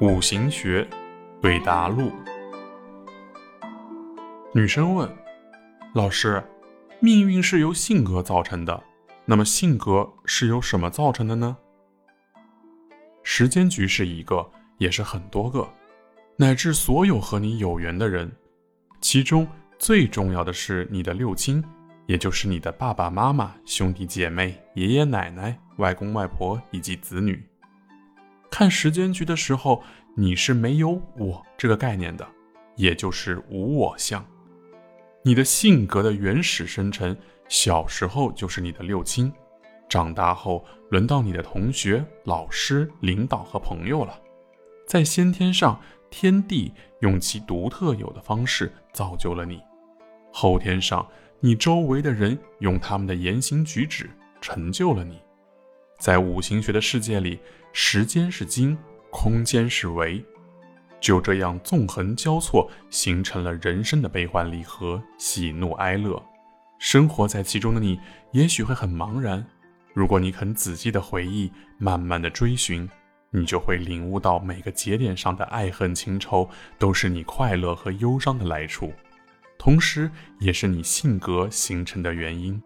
五行学对答录。女生问：“老师，命运是由性格造成的，那么性格是由什么造成的呢？”时间局是一个，也是很多个，乃至所有和你有缘的人，其中最重要的是你的六亲。也就是你的爸爸妈妈、兄弟姐妹、爷爷奶奶、外公外婆以及子女。看时间局的时候，你是没有我这个概念的，也就是无我相。你的性格的原始生成，小时候就是你的六亲，长大后轮到你的同学、老师、领导和朋友了。在先天上，天地用其独特有的方式造就了你；后天上，你周围的人用他们的言行举止成就了你，在五行学的世界里，时间是金，空间是维，就这样纵横交错，形成了人生的悲欢离合、喜怒哀乐。生活在其中的你，也许会很茫然。如果你肯仔细的回忆，慢慢的追寻，你就会领悟到每个节点上的爱恨情仇，都是你快乐和忧伤的来处。同时，也是你性格形成的原因。